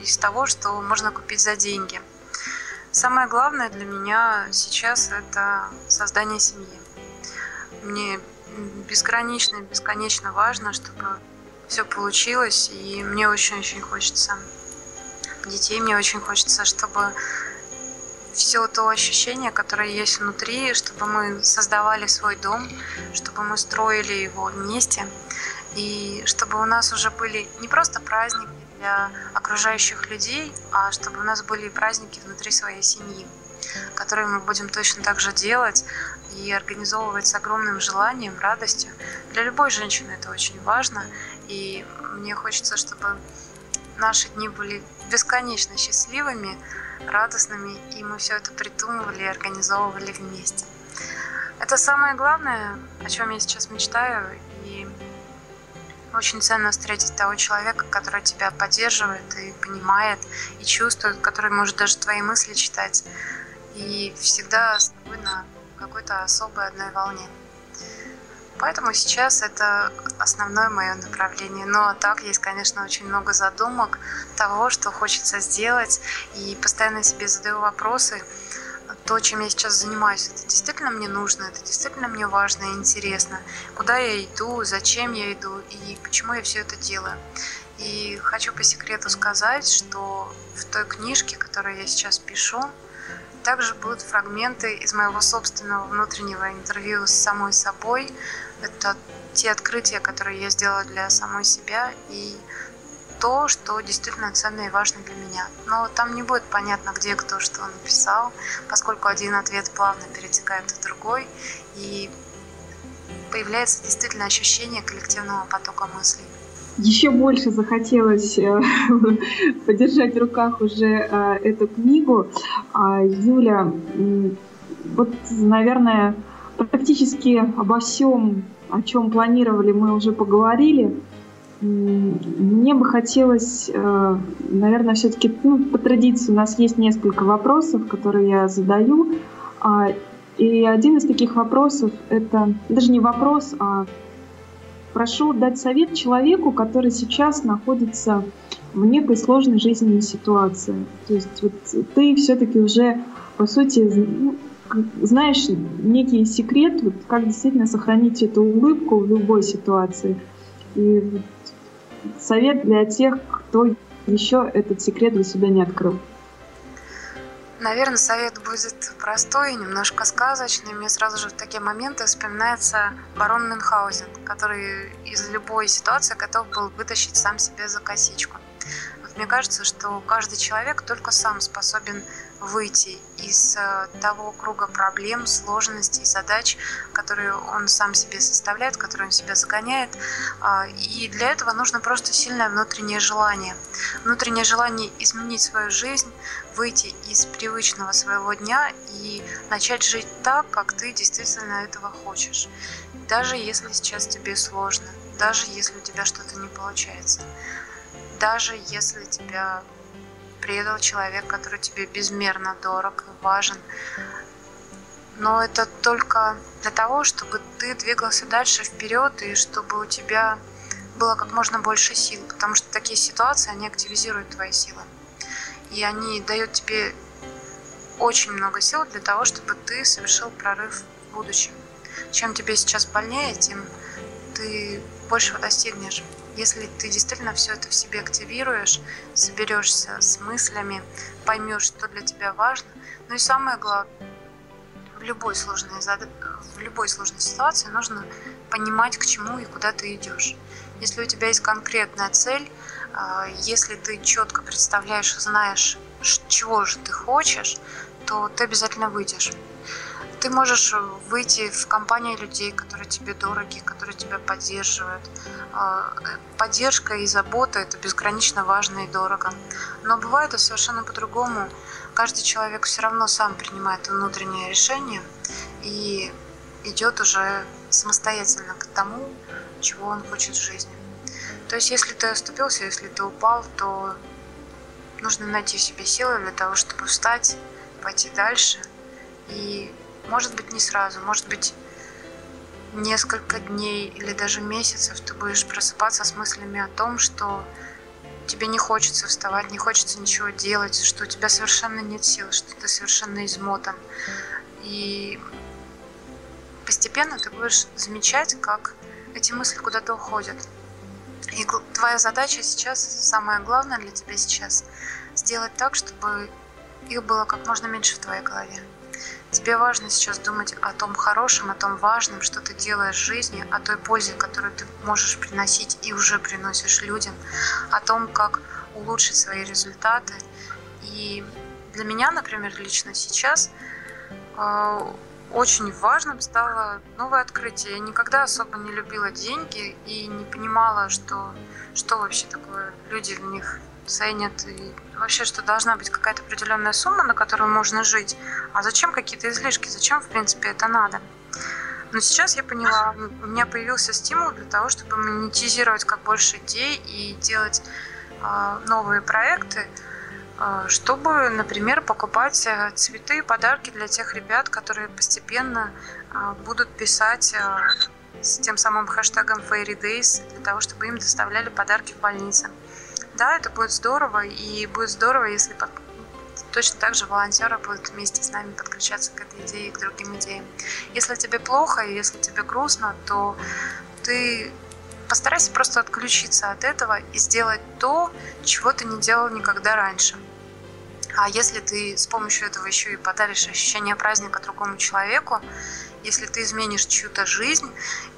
из того, что можно купить за деньги. Самое главное для меня сейчас это создание семьи. Мне безгранично и бесконечно важно, чтобы все получилось, и мне очень-очень хочется детей, мне очень хочется, чтобы все то ощущение, которое есть внутри, чтобы мы создавали свой дом, чтобы мы строили его вместе, и чтобы у нас уже были не просто праздники для окружающих людей, а чтобы у нас были праздники внутри своей семьи, которые мы будем точно так же делать и организовывать с огромным желанием, радостью. Для любой женщины это очень важно, и мне хочется, чтобы наши дни были бесконечно счастливыми, радостными, и мы все это придумывали и организовывали вместе. Это самое главное, о чем я сейчас мечтаю, и очень ценно встретить того человека, который тебя поддерживает и понимает, и чувствует, который может даже твои мысли читать, и всегда с тобой на какой-то особой одной волне. Поэтому сейчас это основное мое направление. Но так есть, конечно, очень много задумок того, что хочется сделать. И постоянно себе задаю вопросы. То, чем я сейчас занимаюсь, это действительно мне нужно, это действительно мне важно и интересно. Куда я иду, зачем я иду и почему я все это делаю. И хочу по секрету сказать, что в той книжке, которую я сейчас пишу, также будут фрагменты из моего собственного внутреннего интервью с самой собой, это те открытия, которые я сделала для самой себя и то, что действительно ценно и важно для меня. Но там не будет понятно, где кто что написал, поскольку один ответ плавно перетекает в другой, и появляется действительно ощущение коллективного потока мыслей. Еще больше захотелось э, подержать в руках уже э, эту книгу. А, Юля, вот, наверное, практически обо всем, о чем планировали, мы уже поговорили. Мне бы хотелось, э, наверное, все-таки ну, по традиции у нас есть несколько вопросов, которые я задаю. А, и один из таких вопросов это даже не вопрос, а прошу дать совет человеку, который сейчас находится в некой сложной жизненной ситуации. То есть вот ты все-таки уже, по сути, ну, знаешь некий секрет, вот как действительно сохранить эту улыбку в любой ситуации. И совет для тех, кто еще этот секрет для себя не открыл. Наверное, совет будет простой, немножко сказочный. Мне сразу же в такие моменты вспоминается барон Мюнхгаузен, который из любой ситуации готов был вытащить сам себе за косичку. Вот мне кажется, что каждый человек только сам способен выйти из э, того круга проблем, сложностей, задач, которые он сам себе составляет, которые он себя загоняет. А, и для этого нужно просто сильное внутреннее желание. Внутреннее желание изменить свою жизнь, выйти из привычного своего дня и начать жить так, как ты действительно этого хочешь. Даже если сейчас тебе сложно, даже если у тебя что-то не получается, даже если тебя предал человек, который тебе безмерно дорог и важен. Но это только для того, чтобы ты двигался дальше вперед и чтобы у тебя было как можно больше сил, потому что такие ситуации, они активизируют твои силы. И они дают тебе очень много сил для того, чтобы ты совершил прорыв в будущем. Чем тебе сейчас больнее, тем ты большего достигнешь. Если ты действительно все это в себе активируешь, соберешься с мыслями, поймешь, что для тебя важно, ну и самое главное, в любой сложной, в любой сложной ситуации нужно понимать, к чему и куда ты идешь. Если у тебя есть конкретная цель, если ты четко представляешь и знаешь, чего же ты хочешь, то ты обязательно выйдешь. Ты можешь выйти в компанию людей, которые тебе дороги, которые тебя поддерживают. А, поддержка и забота – это безгранично важно и дорого. Но бывает это совершенно по-другому. Каждый человек все равно сам принимает внутреннее решение и идет уже самостоятельно к тому, чего он хочет в жизни. То есть, если ты оступился, если ты упал, то нужно найти в себе силы для того, чтобы встать, пойти дальше. И, может быть, не сразу, может быть, несколько дней или даже месяцев ты будешь просыпаться с мыслями о том, что тебе не хочется вставать, не хочется ничего делать, что у тебя совершенно нет сил, что ты совершенно измотан. И постепенно ты будешь замечать, как эти мысли куда-то уходят. И твоя задача сейчас, самое главное для тебя сейчас, сделать так, чтобы их было как можно меньше в твоей голове. Тебе важно сейчас думать о том хорошем, о том важном, что ты делаешь в жизни, о той пользе, которую ты можешь приносить и уже приносишь людям, о том, как улучшить свои результаты. И для меня, например, лично сейчас э, очень важным стало новое открытие. Я никогда особо не любила деньги и не понимала, что, что вообще такое люди в них ценят и вообще, что должна быть какая-то определенная сумма, на которую можно жить. А зачем какие-то излишки? Зачем, в принципе, это надо? Но сейчас я поняла, у меня появился стимул для того, чтобы монетизировать как больше идей и делать э, новые проекты, чтобы, например, покупать э, цветы подарки для тех ребят, которые постепенно э, будут писать э, с тем самым хэштегом Fairy Days для того, чтобы им доставляли подарки в больнице да, это будет здорово, и будет здорово, если точно так же волонтеры будут вместе с нами подключаться к этой идее и к другим идеям. Если тебе плохо, и если тебе грустно, то ты постарайся просто отключиться от этого и сделать то, чего ты не делал никогда раньше. А если ты с помощью этого еще и подаришь ощущение праздника другому человеку, если ты изменишь чью-то жизнь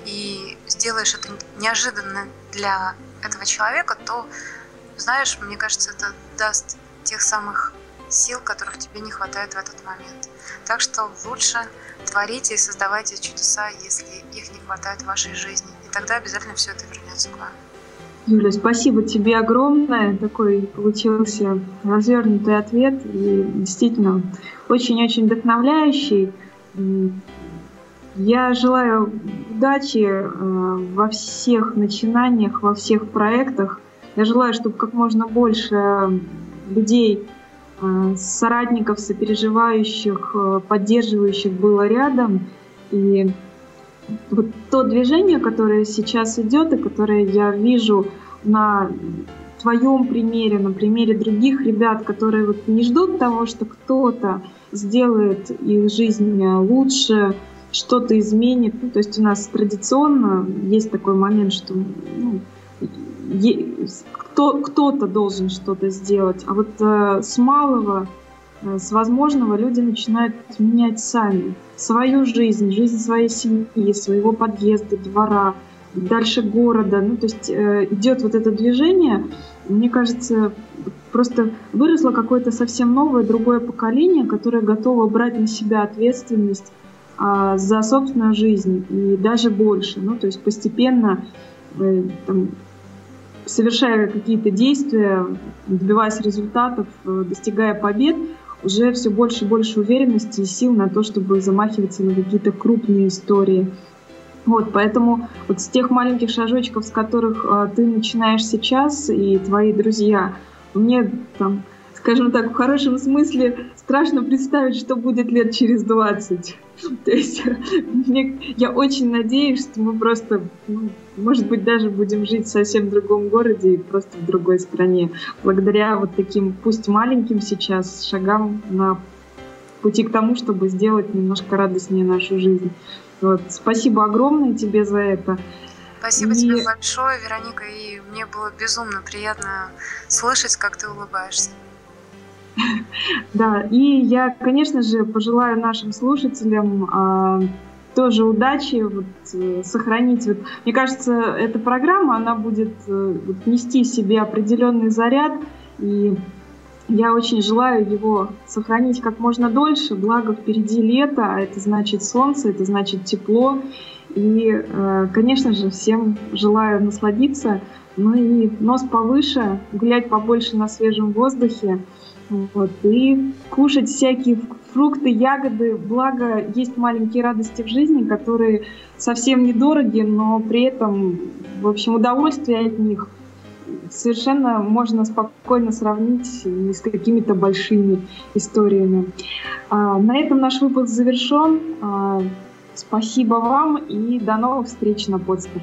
и сделаешь это неожиданно для этого человека, то знаешь, мне кажется, это даст тех самых сил, которых тебе не хватает в этот момент. Так что лучше творите и создавайте чудеса, если их не хватает в вашей жизни. Тогда обязательно все это вернется к вам. Юля, спасибо тебе огромное. Такой получился развернутый ответ и действительно очень-очень вдохновляющий. Я желаю удачи э, во всех начинаниях, во всех проектах. Я желаю, чтобы как можно больше людей, э, соратников, сопереживающих, э, поддерживающих было рядом. И вот то движение, которое сейчас идет и которое я вижу на твоем примере, на примере других ребят, которые вот не ждут того, что кто-то сделает их жизнь лучше, что-то изменит. Ну, то есть у нас традиционно есть такой момент, что ну, кто, кто-то должен что-то сделать. А вот э, с малого, с возможного люди начинают менять сами свою жизнь, жизнь своей семьи, своего подъезда, двора, дальше города. Ну, то есть э, идет вот это движение. Мне кажется, просто выросло какое-то совсем новое, другое поколение, которое готово брать на себя ответственность а, за собственную жизнь и даже больше. Ну, то есть постепенно э, там, совершая какие-то действия, добиваясь результатов, э, достигая побед, уже все больше и больше уверенности и сил на то, чтобы замахиваться на какие-то крупные истории. Вот, поэтому вот с тех маленьких шажочков, с которых э, ты начинаешь сейчас, и твои друзья, мне там, скажем так, в хорошем смысле страшно представить, что будет лет через 20. То есть мне, я очень надеюсь, что мы просто, ну, может быть, даже будем жить в совсем другом городе и просто в другой стране. Благодаря вот таким, пусть маленьким сейчас, шагам на пути к тому, чтобы сделать немножко радостнее нашу жизнь. Вот. Спасибо огромное тебе за это. Спасибо и... тебе большое, Вероника, и мне было безумно приятно слышать, как ты улыбаешься. Да, и я, конечно же, пожелаю нашим слушателям а, тоже удачи, вот, э, сохранить. Вот, мне кажется, эта программа, она будет э, вот, нести в себе определенный заряд и Я очень желаю его сохранить как можно дольше, благо впереди лето, а это значит солнце, это значит тепло. И, э, конечно же, всем желаю насладиться, ну и нос повыше, гулять побольше на свежем воздухе, вот, и кушать всякие фрукты, ягоды. Благо, есть маленькие радости в жизни, которые совсем недороги, но при этом, в общем, удовольствие от них совершенно можно спокойно сравнить не с какими-то большими историями. А, на этом наш выпуск завершен. А, спасибо вам и до новых встреч на подстер.